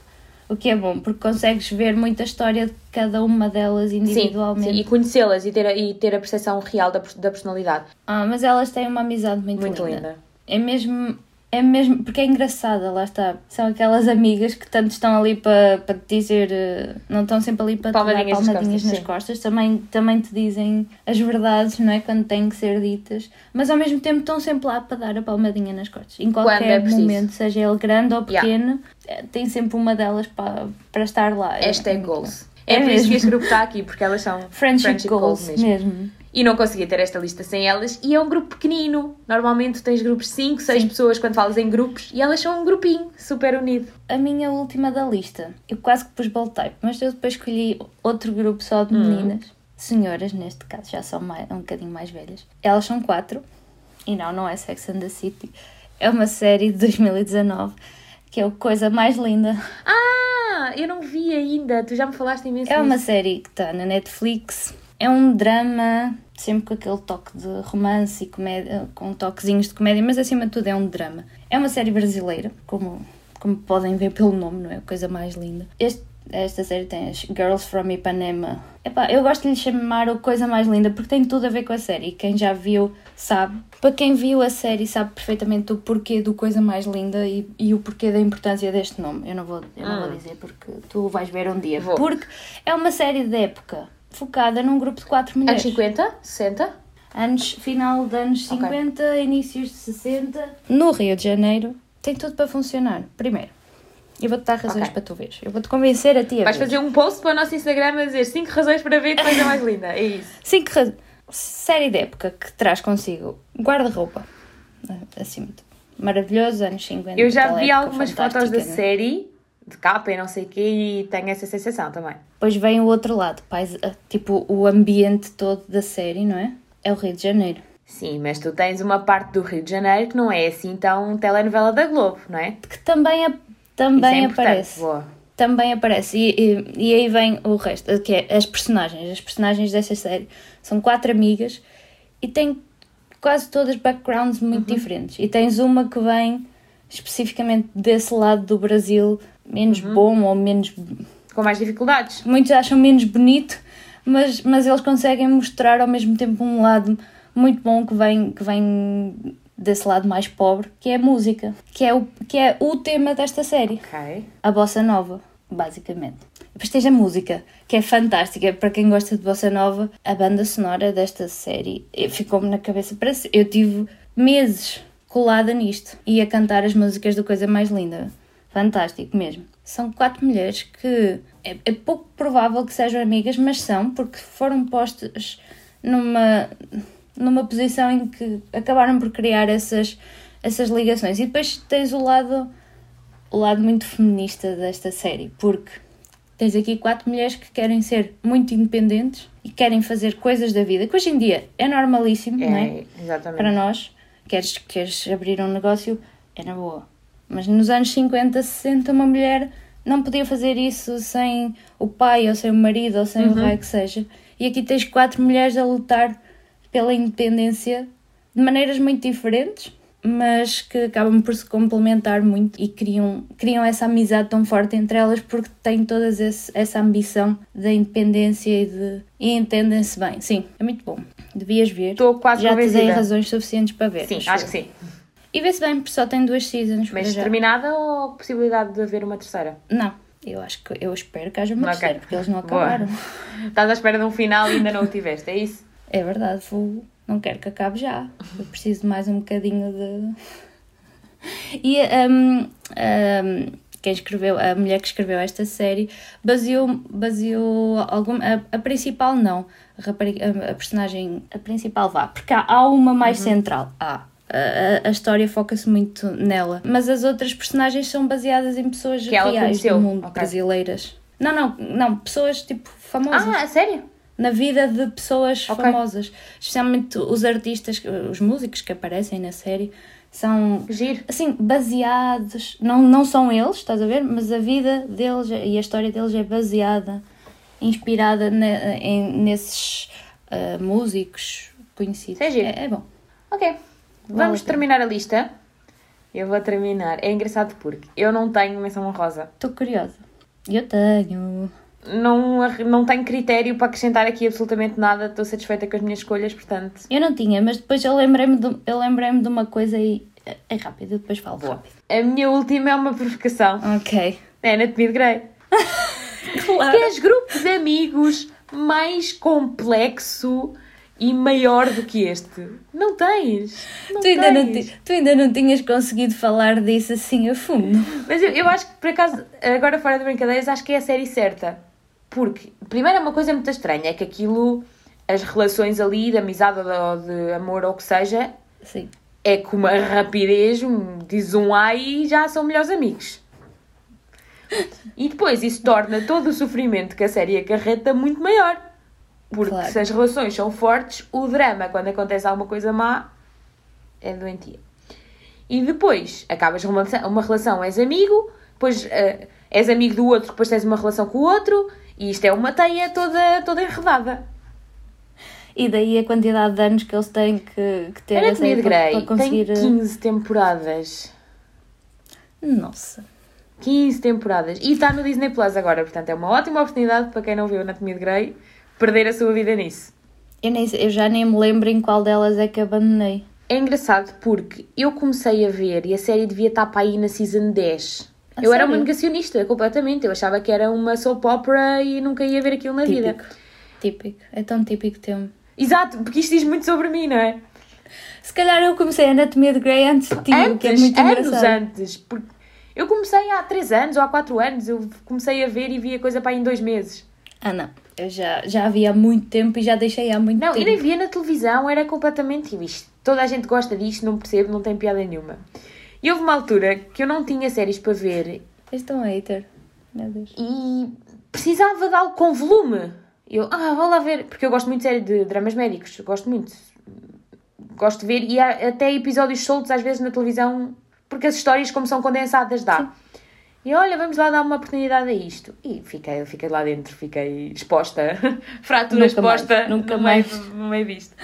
O que é bom, porque consegues ver muita história de cada uma delas Sim, individualmente. sim, e conhecê-las e ter, a- e ter a percepção real da, da personalidade. Ah, mas elas têm uma amizade muito, Muito linda. linda. É mesmo, é mesmo, porque é engraçada, lá está. São aquelas amigas que tanto estão ali para, te dizer, eh, não estão sempre ali para te Palmadinhas dar nas palmadinhas costas, nas costas, também, também te dizem as verdades, não é? Quando têm que ser ditas, mas ao mesmo tempo estão sempre lá para dar a palmadinha nas costas. Em é qualquer preciso. momento, seja ele grande ou Yeah. pequeno, eh, tem sempre uma delas para, para estar lá. É- é muito goals. É, É por isso que mesmo. este grupo está aqui, porque elas são Friendship, goals, mesmo. E não conseguia ter esta lista sem elas. E é um grupo pequenino. Normalmente tens grupos de 5, 6 Sim. pessoas quando falas em grupos. E elas são um grupinho super unido. A minha última da lista, eu quase que pus Bold Type, mas eu depois escolhi outro grupo só de Hum. meninas. Senhoras, neste caso, já são mais, um bocadinho mais velhas. Elas são quatro, e não, não é Sex and the City. É uma série de 2019, que é a coisa mais linda. Ah, eu não vi ainda. Tu já me falaste imenso É uma série que está na Netflix. É um drama, sempre com aquele toque de romance e comédia, com toquezinhos de comédia, mas acima de tudo é um drama. É uma série brasileira, como, como podem ver pelo nome, não é? Coisa mais linda. Este, esta série tem as Girls from Ipanema. Epá, eu gosto de lhe chamar o Coisa Mais Linda porque tem tudo a ver com a série. Quem já viu sabe. Para quem viu a série sabe perfeitamente o porquê do Coisa Mais Linda e, e o porquê da importância deste nome. Eu não vou, eu não vou dizer porque tu vais ver um dia. Vou. Porque é uma série de época focada num grupo de quatro Anos mulheres. 50? 60? Anos, final de anos Ok. 50, inícios de 60. No Rio de Janeiro tem tudo para funcionar. Primeiro, eu vou-te dar razões Ok. para tu veres. Eu vou-te convencer a ti a Vais ver. fazer um post para o nosso Instagram a dizer 5 razões para ver que coisa mais linda. É isso. Cinco razões. Série de época que traz consigo guarda-roupa. Tudo. Maravilhoso, anos 50. Eu já vi algumas fotos da é? série, de capa e não sei o quê, e tenho essa sensação também. Depois vem o outro lado, pais, ah, tipo o ambiente todo da série, não é? É o Rio de Janeiro. Sim, mas tu tens uma parte do Rio de Janeiro que não é assim tão telenovela da Globo, não é? Que também, a- é também importante. aparece. Boa. também aparece. E, e, e aí vem o resto, que é as personagens. As personagens desta série são quatro amigas e têm quase todas backgrounds muito Uhum. diferentes. E tens uma que vem especificamente desse lado do Brasil, menos Uhum. bom ou menos. Com mais dificuldades. Muitos acham menos bonito, mas, mas eles conseguem mostrar ao mesmo tempo um lado muito bom que vem, que vem desse lado mais pobre, que é a música, que é o, que é o tema desta série Ok. a bossa nova, basicamente. Depois tens a música, que é fantástica. Para quem gosta de bossa nova, a banda sonora desta série eh, ficou-me na cabeça para se- Eu tive meses colada nisto e a cantar as músicas do Coisa Mais Linda. Fantástico mesmo. São quatro mulheres que é, é pouco provável que sejam amigas, mas são, porque foram postas numa, numa posição em que acabaram por criar essas, essas ligações. E depois tens o lado o lado muito feminista desta série, porque tens aqui quatro mulheres que querem ser muito independentes e querem fazer coisas da vida, que hoje em dia é normalíssimo, não é? É, exatamente. Para nós, queres, queres abrir um negócio, é na boa. Mas nos anos 50, 60, uma mulher não podia fazer isso sem o pai, ou sem o marido, ou sem o raio que seja. E aqui tens quatro mulheres a lutar pela independência de maneiras muito diferentes, mas que acabam por se complementar muito e criam, criam essa amizade tão forte entre elas porque têm todas esse- essa ambição da independência e, de, e entendem-se bem. Sim, é muito bom. Devias ver. Estou quase Já te dei razões suficientes para ver. Sim, acho que sim. E vê-se bem, porque só tem duas seasons. Mas terminada ou possibilidade de haver uma terceira? Não, eu acho que eu espero que haja uma Ok. terceira, porque eles não Boa. acabaram. Estás à espera de um final e ainda não o tiveste, é isso? É verdade, vou... não quero que acabe já. Eu preciso de mais um bocadinho de. E um, um, quem escreveu, a mulher que escreveu esta série, baseou, baseou algum, a, a principal não, a, rapariga- a- a personagem, a principal vá, porque há, há uma mais central, há. A, a- história foca-se muito nela, mas as outras personagens são baseadas em pessoas Que reais do mundo, ok. brasileiras. Não, não, não, pessoas tipo famosas Ah, sério? na vida de pessoas Ok. famosas, especialmente os artistas, os músicos que aparecem na série, são Giro. assim baseados, não, não são eles, estás a ver? Mas a vida deles e a história deles é baseada, inspirada ne- em- nesses ah, músicos conhecidos. É. É, é bom. Ok. Vamos a pena. terminar a lista. Eu vou terminar. É engraçado porque eu não tenho menção honrosa. Estou curiosa. Eu tenho. Não, não tenho critério para acrescentar aqui absolutamente nada. Estou satisfeita com as minhas escolhas, portanto. Eu não tinha, mas depois eu lembrei-me de, eu lembrei de uma coisa e é- rápido, depois falo rápido. A minha última é uma provocação. Ok. É Anatomia de Grey. Claro. Tens grupo de amigos mais complexo e maior do que este? Não tens. Não Tu ainda, não tens. ti- tu ainda não tinhas conseguido falar disso assim a fundo. Mas eu, eu acho que, por acaso, agora fora de brincadeiras, acho que é a série certa. Porque, primeiro, é uma coisa muito estranha, é que aquilo, as relações ali, de amizade ou de amor ou o que seja, Sim. é com uma rapidez, um, diz um ai e já são melhores amigos. E depois isso torna todo o sofrimento que a série acarreta muito maior. Porque Claro. se as relações são fortes, o drama, quando acontece alguma coisa má, é doentia. E depois acabas uma relação, uma relação és amigo, depois eh, és amigo do outro, depois tens uma relação com o outro, e isto é uma teia toda, toda enredada. E daí a quantidade de anos que eles têm que, que ter Anatomia de para, Grey para conseguir. tem 15 temporadas. Nossa. 15 temporadas. E está no Disney Plus agora, portanto é uma ótima oportunidade para quem não viu Anatomia de Grey perder a sua vida nisso. Eu, nem, eu já nem me lembro em qual delas é que abandonei. É engraçado porque eu comecei a ver e a série devia estar para aí na season 10. A eu era uma sério? negacionista, completamente. Eu achava que era uma soap opera e nunca ia ver aquilo na vida. Típico. Típico. É tão típico teu. Exato, porque isto diz muito sobre mim, não é? Se calhar eu comecei a Anatomia de Grey antes de ti, o que é antes, muito anos engraçado. antes. Porque eu comecei há 3 anos ou há 4 anos. Eu comecei a ver e vi a coisa para aí em 2 meses. Ah, não. Eu já, já vi há muito tempo e já deixei há muito Não, tempo. e nem via na televisão, era completamente tipo, isto. Toda a gente gosta disto, não percebo, não tem piada nenhuma. E houve uma altura que eu não tinha séries para ver És tão hater. Meu Deus. e precisava de algo com volume. Eu, ah, vou lá ver, porque eu gosto muito de série de dramas médicos, eu gosto muito. Gosto de ver, e há até episódios soltos às vezes na televisão, porque as histórias, como são condensadas, dá. E olha, vamos lá dar uma oportunidade a isto. E fiquei, eu fiquei lá dentro, fiquei exposta, fratura Nunca mais, exposta nunca no, mais. Meio, no meio disto.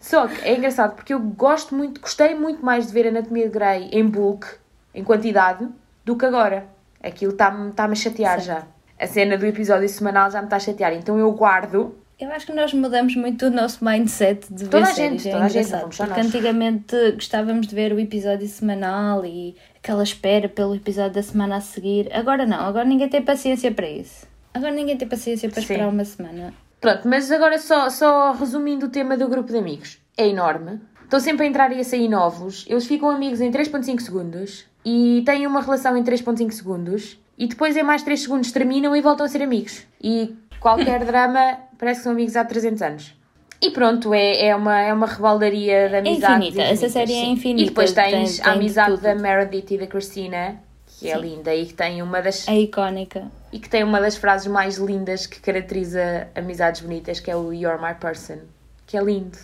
Só que é engraçado porque eu gosto muito, gostei muito mais de ver Anatomia de Grey em bulk, em quantidade, do que agora. Aquilo está-me está a chatear Certo. já. A cena do episódio semanal já me está a chatear. Então eu guardo. Eu acho que nós mudamos muito o nosso mindset de ver Toda a séries. gente, é toda a gente, porque nós. antigamente gostávamos de ver o episódio semanal e aquela espera pelo episódio da semana a seguir. Agora não, agora ninguém tem paciência para isso. Agora ninguém tem paciência para Sim. esperar uma semana. Pronto, mas agora só, só resumindo o tema do grupo de amigos. É enorme. Estão sempre a entrar e a sair novos. Eles ficam amigos em 3.5 segundos e têm uma relação em 3.5 segundos e depois em mais 3 segundos terminam e voltam a ser amigos. E qualquer drama parece que são amigos há 300 anos. E pronto, é, é, uma, é uma rebaldaria de amizades. infinita, essa série é infinita, E depois tens tem- a tem de amizade da Meredith e da Christina, que é Sim. linda e que tem uma das É icónica. e que tem uma das frases mais lindas que caracteriza amizades bonitas, que é o You're my person. Que é lindo.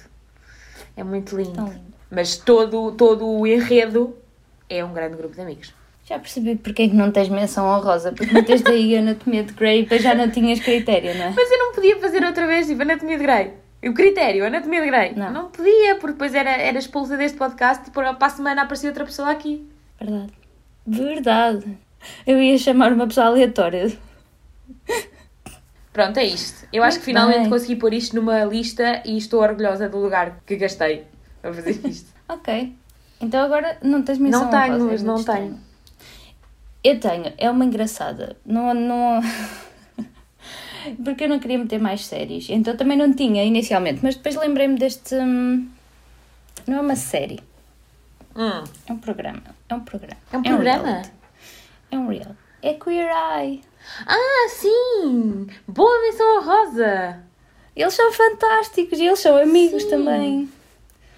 É muito lindo. Lindo. Mas todo, todo o enredo é um grande grupo de amigos. Já percebi porque é que não tens menção honrosa, porque não tens daí a anatomia de Grey e depois já não tinhas critério, não é? Mas eu não podia fazer outra vez, tipo, Anatomia de Grey. O critério, Anatomia de Grey. Não. podia, porque depois era, era expulsa deste podcast e para a semana aparecia outra pessoa aqui. Verdade. Verdade. Eu ia chamar uma pessoa aleatória. Pronto, é isto. Eu acho que finalmente bem. consegui pôr isto numa lista e estou orgulhosa do lugar que gastei a fazer isto. Ok. Então agora não tens menção Não tenho, honrosa, é mas não tenho. Eu tenho, é uma engraçada. Não, não... Porque eu não queria meter mais séries. Então também não tinha inicialmente. Mas depois lembrei-me deste. hum, Não é uma série. Hum. É um programa. É um programa. É um programa? reality. É um real. É Queer Eye. Ah, sim! Boa menção rosa! Eles são fantásticos e eles são amigos Sim. também.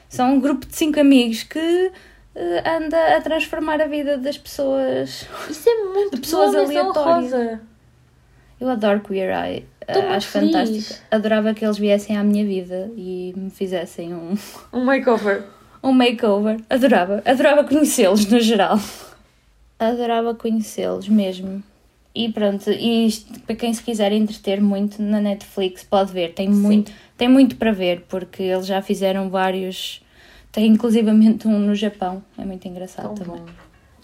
São um grupo de cinco amigos que anda a transformar a vida das pessoas. Isso é muito De pessoas menção aleatórias. Eu adoro Queer Eye. Estou Eh, muito Acho feliz. fantástico. Adorava que eles viessem à minha vida e me fizessem um, Um makeover. um makeover. Adorava. Adorava conhecê-los no geral. Adorava conhecê-los mesmo. E pronto, e isto, para quem se quiser entreter muito na Netflix pode ver, tem muito, tem muito para ver, porque eles já fizeram vários, tem inclusivamente um no Japão, é muito engraçado Tão também. bom.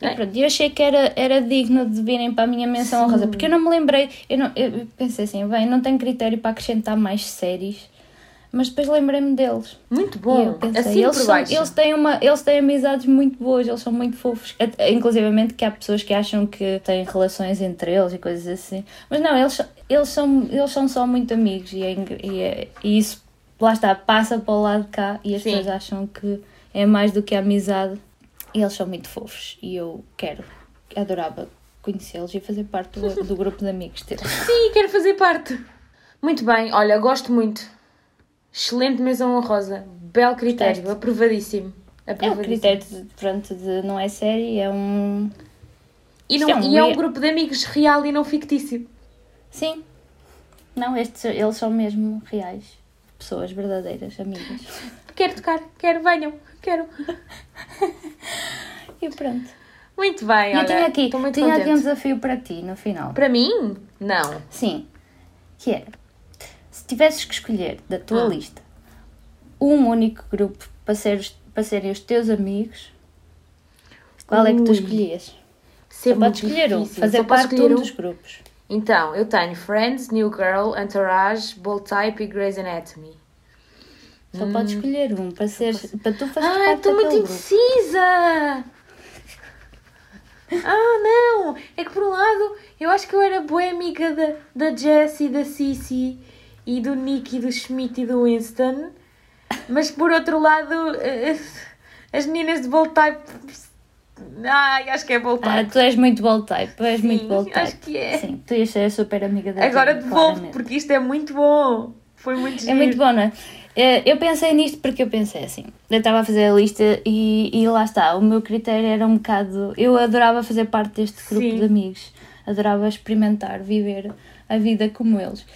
E É. pronto, eu achei que era, era digno de virem para a minha menção honrosa, porque eu não me lembrei, eu, não, eu pensei assim, bem, não tenho critério para acrescentar mais séries, mas depois lembrei-me deles. Muito E bom. eu pensei, assim eles, são, eles, têm uma, eles têm amizades muito boas, eles são muito fofos. Inclusivamente que há pessoas que acham que têm relações entre eles e coisas assim. Mas não, eles, eles, são, eles são só muito amigos e, é e, é- e isso, lá está, passa para o lado de cá e as Sim. pessoas acham que é mais do que amizade. E eles são muito fofos e eu quero, adorava conhecê-los e fazer parte do, do grupo de amigos deles. Sim, quero fazer parte. Muito bem, olha, gosto muito. Excelente menção honrosa. Belo critério, Gostaste? aprovadíssimo. É um critério de, pronto, de não é série, é um. E, não, é um e é um grupo de amigos real e não fictício. Sim. Não, estes, eles são mesmo reais. Pessoas verdadeiras, amigas. Quero tocar, quero, venham, quero. E pronto. Muito bem, eu olha, tinha aqui, tinha aqui um desafio para ti no final. Para mim, não. Sim. Que era, se tivesses que escolher da tua Ah. lista um único grupo para, ser, para serem os teus amigos, qual é que tu Ui. escolhias? Ser Só podes escolher um, fazer parte de um? dos grupos. Então, eu tenho Friends, New Girl, Entourage, Bold Type e Grey's Anatomy. Só podes escolher um para, ser, para tu fazeres Ah, estou muito indecisa! Ah, não! É que por um lado, eu acho que eu era boa amiga da, da Jessie, da Cici e do Nick e do Schmidt e do Winston. Mas por outro lado, eh, as meninas de Bold Type... Ai, acho que é Bold Ah, Type. tu és muito bold type, tu és Sim, muito bold type. acho que é. Sim, tu ias ser super amiga da Agora devolvo, porque isto é muito bom. Foi muito É giro. muito bom, não é? Eh, Eu pensei nisto porque eu pensei assim, eu estava a fazer a lista e, e lá está, o meu critério era um bocado. Eu adorava fazer parte deste grupo Sim. de amigos, adorava experimentar, viver a vida como eles.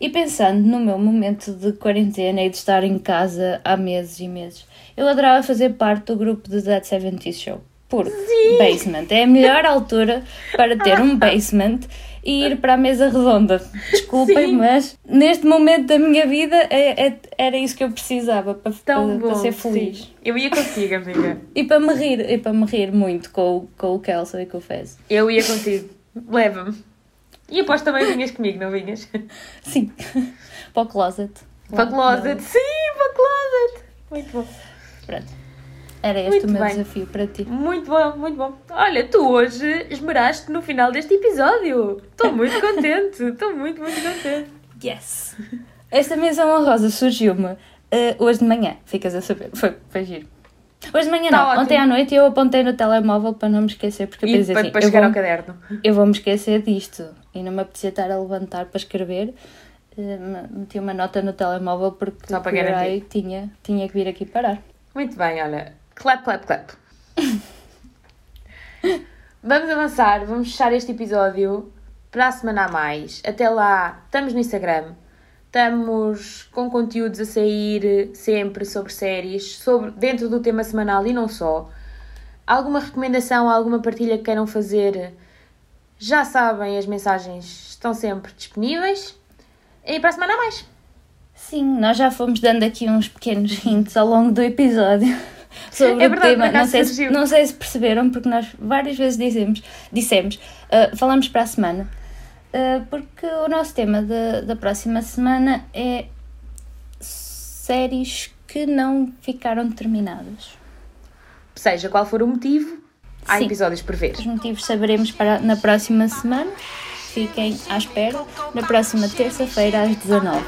E pensando no meu momento de quarentena e de estar em casa há meses e meses, eu adorava fazer parte do grupo do Dead 70 Show. Porque basement é a melhor altura para ter um basement e ir para a mesa redonda. Desculpem, Sim. mas neste momento da minha vida é- é- era isso que eu precisava para, para, bom. para ser feliz. sim. Eu ia contigo, amiga. E para me rir, e para me rir muito com, o- com o Kelso e com o Fez. Eu ia contigo. Leva-me. E aposto também vinhas comigo, não vinhas? Sim, para o closet. Para closet. Sim, para closet. Muito bom. Pronto. Era este Muito o meu bem. desafio para ti. Muito bom, muito bom. Olha, tu hoje esmeraste no final deste episódio. Estou muito contente. Estou muito, muito contente. Yes! Esta menção honrosa surgiu-me eh, hoje de manhã, ficas a saber. Foi, foi giro. Hoje de manhã Tá não, ótimo. ontem à noite eu apontei no telemóvel para não me esquecer, porque eu pensei para, assim, para eu chegar vou, ao caderno. eu vou me esquecer disto e não me apetecia estar a levantar para escrever. eh, meti uma nota no telemóvel porque Só para tinha, tinha que vir aqui parar. Muito bem, olha. Clap, clap, clap. vamos avançar, vamos fechar este episódio para a semana a mais. Até lá, estamos no Instagram. Estamos com conteúdos a sair sempre sobre séries, sobre, dentro do tema semanal e não só. Alguma recomendação, alguma partilha que queiram fazer, já sabem, as mensagens estão sempre disponíveis. E para a semana a mais. Sim, nós já fomos dando aqui uns pequenos hints ao longo do episódio sobre É o verdade, tema. por acaso Não sei, se, não sei se perceberam, porque nós várias vezes dizemos, dissemos, ah, falamos para a semana. Uh, porque o nosso tema de, da próxima semana é séries que não ficaram terminadas. Seja qual for o motivo, há Sim. episódios por ver. Os motivos saberemos para, na próxima semana. Fiquem à espera, na próxima terça-feira às 19